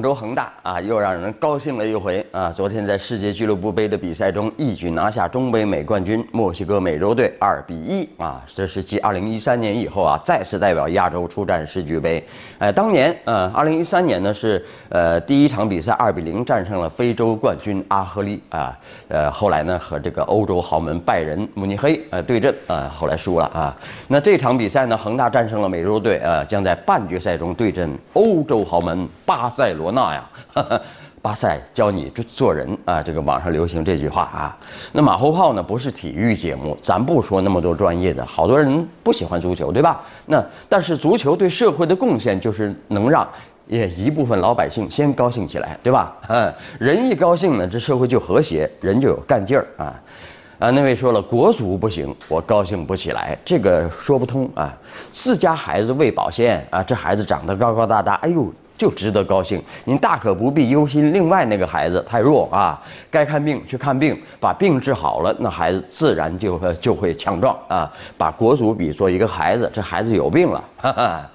广州恒大啊，又让人高兴了一回啊！昨天在世界俱乐部杯的比赛中，一举拿下中北美冠军墨西哥美洲队二比一啊！这是继2013年以后啊，再次代表亚洲出战世俱杯。哎，当年呃，2013年呢是呃第一场比赛二比零战胜了非洲冠军阿赫利啊，呃后来呢和这个欧洲豪门拜仁慕尼黑呃对阵啊，后来输了啊。那这场比赛呢，恒大战胜了美洲队啊，将在半决赛中对阵欧洲豪门巴。塞罗那呀，巴塞教你做做人啊！这个网上流行这句话啊。那马后炮呢，不是体育节目，咱不说那么多专业的。好多人不喜欢足球，对吧？那但是足球对社会的贡献就是能让也一部分老百姓先高兴起来，对吧？嗯，人一高兴呢，这社会就和谐，人就有干劲儿啊。啊，那位说了，国足不行，我高兴不起来，这个说不通啊。自家孩子喂保鲜啊，这孩子长得高高大大，哎呦。就值得高兴，您大可不必忧心。另外那个孩子太弱啊，该看病去看病，把病治好了，那孩子自然就就会强壮啊。把国足比作一个孩子，这孩子有病了。哈哈。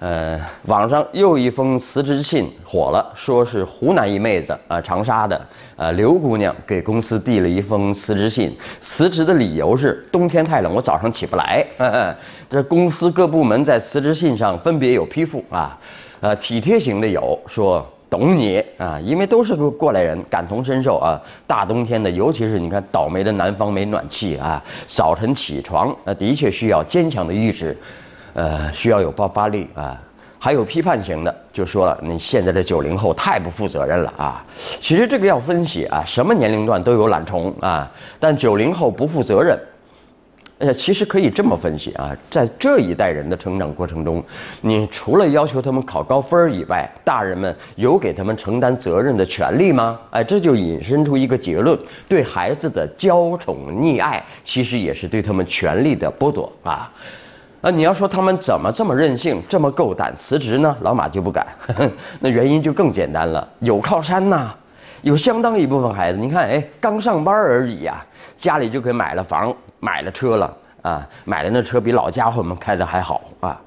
呃，网上又一封辞职信火了，说是湖南一妹子啊，长沙的呃刘姑娘给公司递了一封辞职信，辞职的理由是冬天太冷，我早上起不来。这公司各部门在辞职信上分别有批复啊。呃，体贴型的有说懂你啊，因为都是个过来人，感同身受啊。大冬天的，尤其是你看倒霉的南方没暖气啊，早晨起床那的确需要坚强的意志，呃，需要有爆发力啊。还有批判型的，就说了你现在的九零后太不负责任了啊。其实这个要分析啊，什么年龄段都有懒虫啊，但九零后不负责任。呃，其实可以这么分析啊，在这一代人的成长过程中，你除了要求他们考高分以外，大人们有给他们承担责任的权利吗？哎，这就引申出一个结论：对孩子的娇宠溺爱，其实也是对他们权利的剥夺啊。啊，你要说他们怎么这么任性，这么够胆辞职呢？老马就不敢，那原因就更简单了，有靠山呐，有相当一部分孩子，你看，哎，刚上班而已呀。家里就给买了房，买了车了啊！买的那车比老家伙们开的还好啊！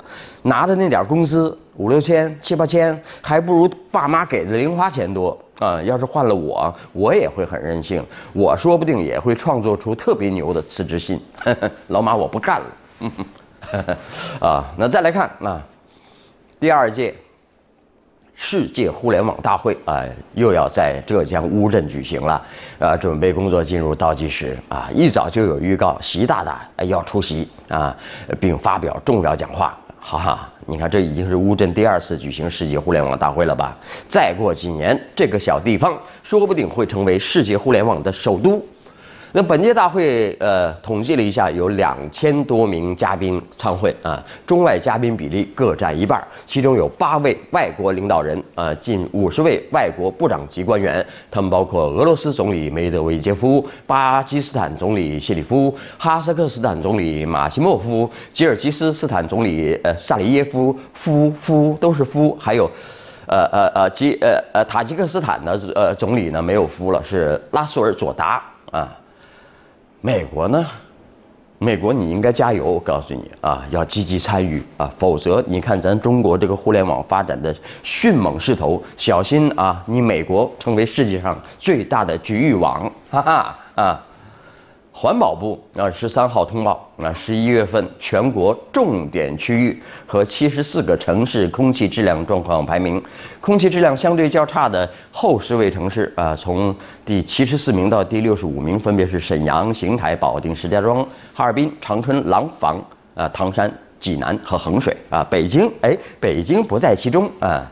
拿的那点工资五六千、七八千，还不如爸妈给的零花钱多啊！要是换了我，我也会很任性，我说不定也会创作出特别牛的辞职信。老马，我不干了。啊，那再来看啊，第二届。世界互联网大会啊，又要在浙江乌镇举行了，啊，准备工作进入倒计时啊，一早就有预告，习大大要出席啊，并发表重要讲话。哈哈，你看这已经是乌镇第二次举行世界互联网大会了吧？再过几年，这个小地方说不定会成为世界互联网的首都。那本届大会，呃，统计了一下，有两千多名嘉宾参会啊，中外嘉宾比例各占一半，其中有八位外国领导人，呃，近五十位外国部长级官员，他们包括俄罗斯总理梅德韦杰夫、巴基斯坦总理谢里夫、哈萨克斯坦总理马西莫夫、吉尔吉斯斯坦总理呃萨里耶夫夫夫都是夫，还有，呃呃呃吉呃呃塔吉克斯坦的呃总理呢没有夫了，是拉苏尔佐达啊。美国呢？美国你应该加油，我告诉你啊，要积极参与啊，否则你看咱中国这个互联网发展的迅猛势头，小心啊，你美国成为世界上最大的局域网，哈哈啊。环保部啊，十三号通报啊，十一月份全国重点区域和七十四个城市空气质量状况排名，空气质量相对较差的后十位城市啊，从第七十四名到第六十五名，分别是沈阳、邢台、保定、石家庄、哈尔滨、长春、廊坊啊、唐山、济南和衡水啊，北京哎，北京不在其中啊。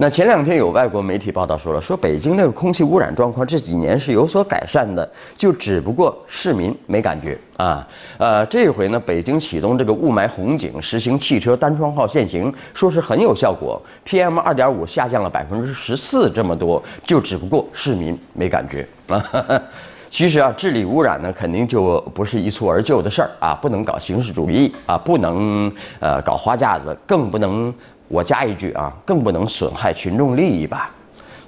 那前两天有外国媒体报道说了，说北京那个空气污染状况这几年是有所改善的，就只不过市民没感觉啊。呃，这回呢，北京启动这个雾霾红警，实行汽车单双号限行，说是很有效果，PM 二点五下降了百分之十四这么多，就只不过市民没感觉啊。其实啊，治理污染呢，肯定就不是一蹴而就的事儿啊，不能搞形式主义啊，不能呃搞花架子，更不能。我加一句啊，更不能损害群众利益吧？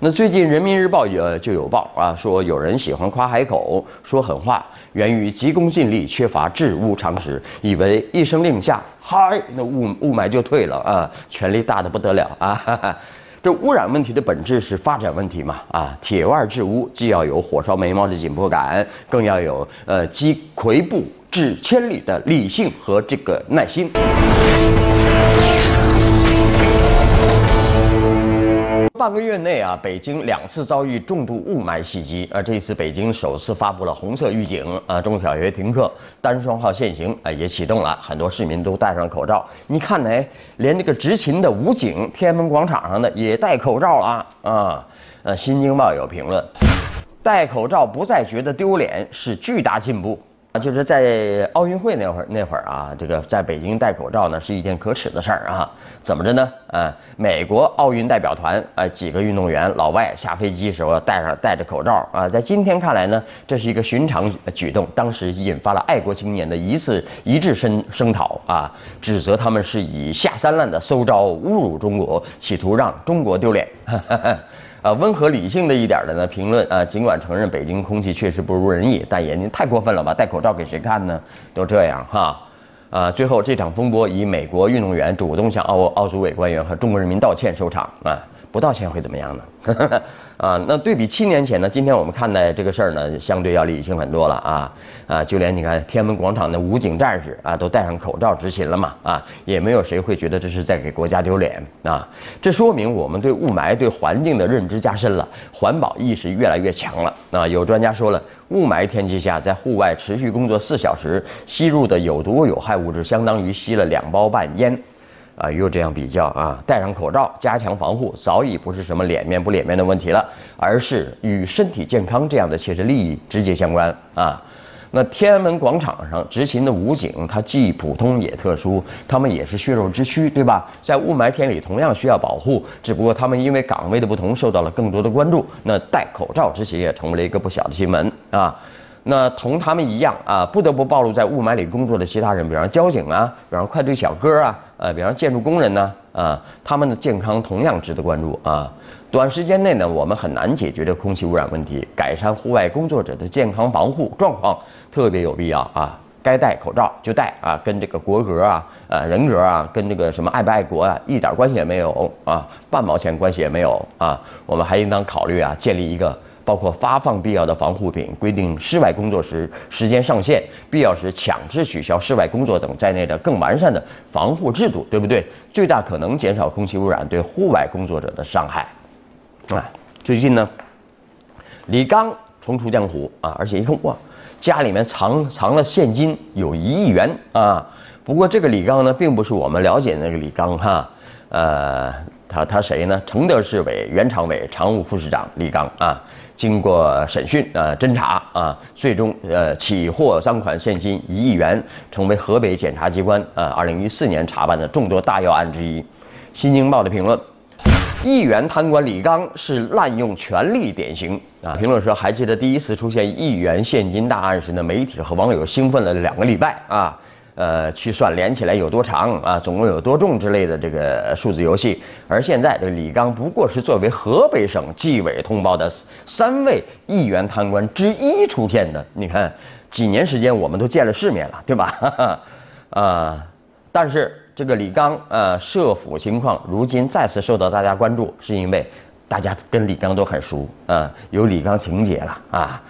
那最近人民日报也就有报啊，说有人喜欢夸海口，说狠话，源于急功近利，缺乏治污常识，以为一声令下，嗨，那雾雾霾就退了啊，权力大的不得了啊！这污染问题的本质是发展问题嘛？啊，铁腕治污，既要有火烧眉毛的紧迫感，更要有呃积跬步至千里的理性和这个耐心。半个月内啊，北京两次遭遇重度雾霾袭击，啊，这一次北京首次发布了红色预警，啊，中小学停课，单双号限行，啊，也启动了，很多市民都戴上口罩。你看，呢，连这个执勤的武警，天安门广场上的也戴口罩了啊。呃，新京报有评论，戴口罩不再觉得丢脸，是巨大进步。啊，就是在奥运会那会儿，那会儿啊，这个在北京戴口罩呢是一件可耻的事儿啊。怎么着呢？啊，美国奥运代表团啊，几个运动员老外下飞机时候戴上戴着口罩啊，在今天看来呢，这是一个寻常举动。当时引发了爱国青年的一次一致声声讨啊，指责他们是以下三滥的馊招侮辱中国，企图让中国丢脸。啊，温和理性的一点的呢评论啊，尽管承认北京空气确实不如人意，但也您太过分了吧？戴口罩给谁看呢？都这样哈。啊，最后这场风波以美国运动员主动向奥奥组委官员和中国人民道歉收场啊。不道歉会怎么样呢？啊，那对比七年前呢，今天我们看待这个事儿呢，相对要理性很多了啊啊，就连你看天安门广场的武警战士啊，都戴上口罩执勤了嘛啊，也没有谁会觉得这是在给国家丢脸啊。这说明我们对雾霾、对环境的认知加深了，环保意识越来越强了啊。有专家说了，雾霾天气下，在户外持续工作四小时，吸入的有毒有害物质相当于吸了两包半烟。啊，又这样比较啊，戴上口罩，加强防护，早已不是什么脸面不脸面的问题了，而是与身体健康这样的切实利益直接相关啊。那天安门广场上执勤的武警，他既普通也特殊，他们也是血肉之躯，对吧？在雾霾天里同样需要保护，只不过他们因为岗位的不同，受到了更多的关注。那戴口罩执勤也成为了一个不小的新闻啊。那同他们一样啊，不得不暴露在雾霾里工作的其他人，比方交警啊，比方快递小哥啊，呃，比方建筑工人呢，啊，他们的健康同样值得关注啊。短时间内呢，我们很难解决这空气污染问题，改善户外工作者的健康防护状况特别有必要啊。该戴口罩就戴啊，跟这个国格啊、呃人格啊、跟这个什么爱不爱国啊，一点关系也没有啊，半毛钱关系也没有啊。我们还应当考虑啊，建立一个。包括发放必要的防护品、规定室外工作时时间上限、必要时强制取消室外工作等在内的更完善的防护制度，对不对？最大可能减少空气污染对户外工作者的伤害。啊，最近呢，李刚重出江湖啊，而且一看哇，家里面藏藏了现金有一亿元啊。不过这个李刚呢，并不是我们了解的那个李刚哈，呃，他他谁呢？承德市委原常委、常务副市长李刚啊。经过审讯啊侦查啊，最终呃起获赃款现金一亿元，成为河北检察机关啊二零一四年查办的众多大要案之一。新京报的评论：亿元贪官李刚是滥用权力典型啊。评论说，还记得第一次出现亿元现金大案时呢，媒体和网友兴奋了两个礼拜啊。呃，去算连起来有多长啊，总共有多重之类的这个数字游戏。而现在，这李刚不过是作为河北省纪委通报的三位议员贪官之一出现的。你看，几年时间我们都见了世面了，对吧？啊，但是这个李刚呃涉腐情况如今再次受到大家关注，是因为大家跟李刚都很熟啊，有李刚情节了啊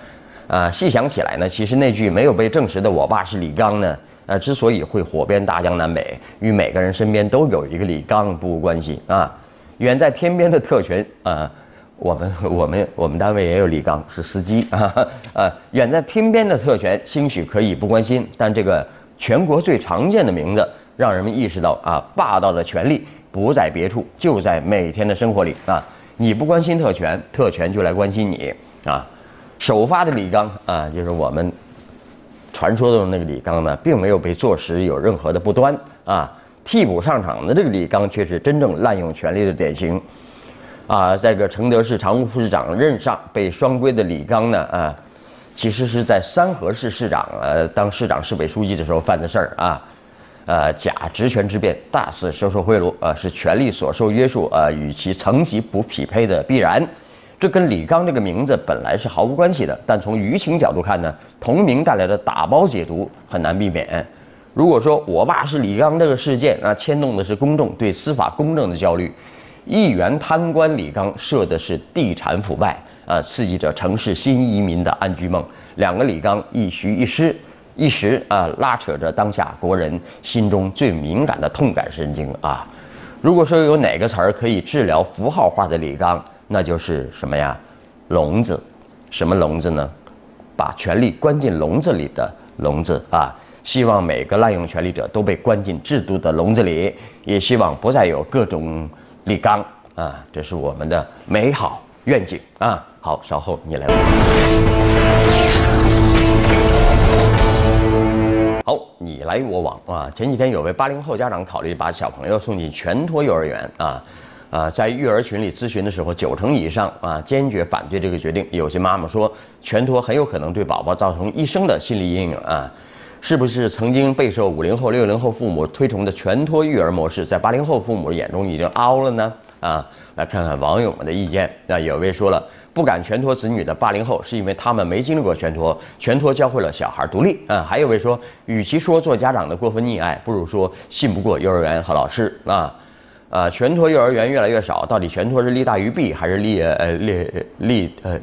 啊。细想起来呢，其实那句没有被证实的“我爸是李刚”呢。呃，之所以会火遍大江南北，与每个人身边都有一个李刚不无关系啊。远在天边的特权啊，我们我们我们单位也有李刚，是司机啊。呃，远在天边的特权，兴许可以不关心，但这个全国最常见的名字，让人们意识到啊，霸道的权力不在别处，就在每天的生活里啊。你不关心特权，特权就来关心你啊。首发的李刚啊，就是我们。传说中的那个李刚呢，并没有被坐实有任何的不端啊。替补上场的这个李刚却是真正滥用权力的典型啊。在个承德市常务副市长任上被双规的李刚呢啊，其实是在三河市市长呃当市长市委书记的时候犯的事儿啊。呃，假职权之便，大肆收受贿赂啊，是权力所受约束啊与其层级不匹配的必然。这跟李刚这个名字本来是毫无关系的，但从舆情角度看呢，同名带来的打包解读很难避免。如果说我爸是李刚这个事件啊，牵动的是公众对司法公正的焦虑，议员贪官李刚设的是地产腐败，啊，刺激着城市新移民的安居梦。两个李刚一虚一实，一时啊拉扯着当下国人心中最敏感的痛感神经啊。如果说有哪个词儿可以治疗符号化的李刚，那就是什么呀？笼子，什么笼子呢？把权力关进笼子里的笼子啊！希望每个滥用权力者都被关进制度的笼子里，也希望不再有各种李刚啊！这是我们的美好愿景啊！好，稍后你来。好，你来我往啊！前几天有位八零后家长考虑把小朋友送进全托幼儿园啊。啊，在育儿群里咨询的时候，九成以上啊坚决反对这个决定。有些妈妈说，全托很有可能对宝宝造成一生的心理阴影啊。是不是曾经备受五零后、六零后父母推崇的全托育儿模式，在八零后父母眼中已经 out 了呢？啊，来看看网友们的意见。那有位说了，不敢全托子女的八零后，是因为他们没经历过全托，全托教会了小孩独立啊。还有位说，与其说做家长的过分溺爱，不如说信不过幼儿园和老师啊。啊，全托幼儿园越来越少，到底全托是利大于弊，还是利呃利利呃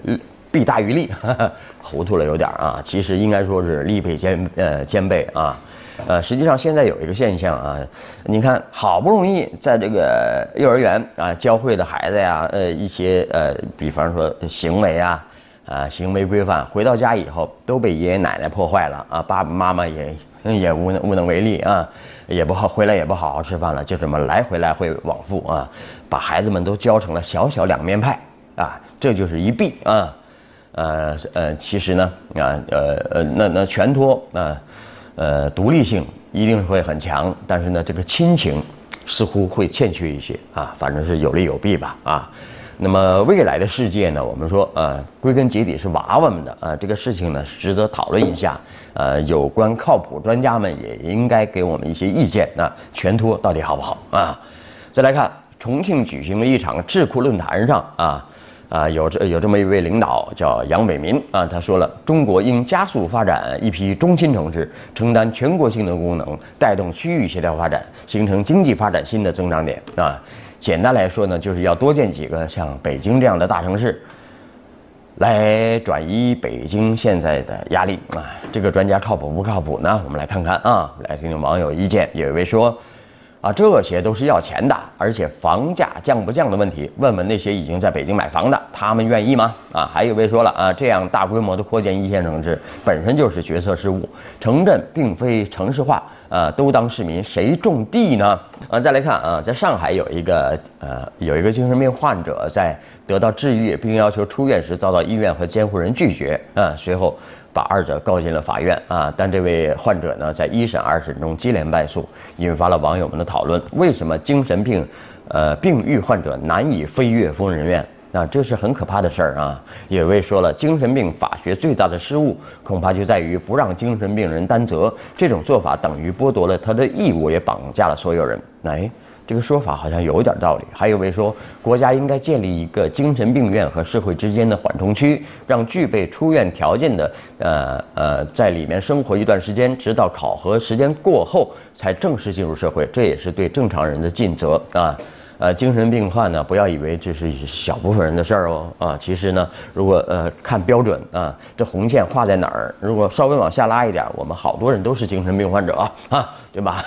弊大于利？糊涂了有点啊，其实应该说是利弊兼呃兼备啊。呃，实际上现在有一个现象啊，你看好不容易在这个幼儿园啊教会的孩子呀，呃一些呃比方说行为啊啊行为规范，回到家以后都被爷爷奶奶破坏了啊，爸爸妈妈也也无能无能为力啊。也不好回来，也不好好吃饭了，就这么来回来回往复啊，把孩子们都教成了小小两面派啊，这就是一弊啊。呃呃，其实呢啊呃呃，那那全托啊呃独立性一定会很强，但是呢这个亲情似乎会欠缺一些啊，反正是有利有弊吧啊。那么未来的世界呢？我们说，呃，归根结底是娃娃们的啊，这个事情呢，值得讨论一下。呃，有关靠谱专家们也应该给我们一些意见。那全托到底好不好啊？再来看重庆举行的一场智库论坛上啊啊，有这有这么一位领导叫杨伟民啊，他说了，中国应加速发展一批中心城市，承担全国性的功能，带动区域协调发展，形成经济发展新的增长点啊。简单来说呢，就是要多建几个像北京这样的大城市，来转移北京现在的压力啊。这个专家靠谱不靠谱呢？我们来看看啊，来听听网友意见。有一位说，啊，这些都是要钱的，而且房价降不降的问题，问问那些已经在北京买房的，他们愿意吗？啊，还有一位说了啊，这样大规模的扩建一线城市本身就是决策失误，城镇并非城市化。啊，都当市民，谁种地呢？啊，再来看啊，在上海有一个呃，有一个精神病患者在得到治愈并要求出院时，遭到医院和监护人拒绝啊，随后把二者告进了法院啊。但这位患者呢，在一审、二审中接连败诉，引发了网友们的讨论：为什么精神病呃病愈患者难以飞越疯人院？啊，这是很可怕的事儿啊！有位说了，精神病法学最大的失误，恐怕就在于不让精神病人担责。这种做法等于剥夺了他的义务，也绑架了所有人。哎，这个说法好像有点道理。还有位说，国家应该建立一个精神病院和社会之间的缓冲区，让具备出院条件的呃呃在里面生活一段时间，直到考核时间过后才正式进入社会。这也是对正常人的尽责啊。呃，精神病患呢，不要以为这是小部分人的事儿哦，啊，其实呢，如果呃看标准啊，这红线画在哪儿？如果稍微往下拉一点，我们好多人都是精神病患者啊，啊，对吧？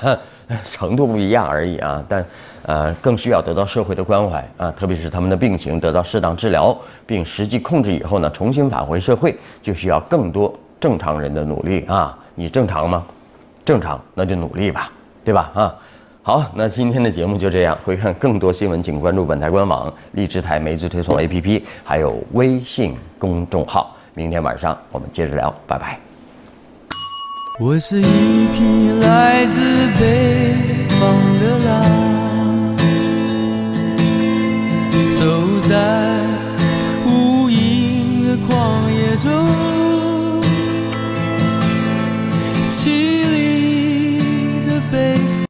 程度不一样而已啊，但呃更需要得到社会的关怀啊，特别是他们的病情得到适当治疗并实际控制以后呢，重新返回社会，就需要更多正常人的努力啊。你正常吗？正常，那就努力吧，对吧？啊。好，那今天的节目就这样。回看更多新闻，请关注本台官网、荔枝台媒体推送 APP，还有微信公众号。明天晚上我们接着聊，拜拜。我是一匹来自北方的狼走在无垠的旷野中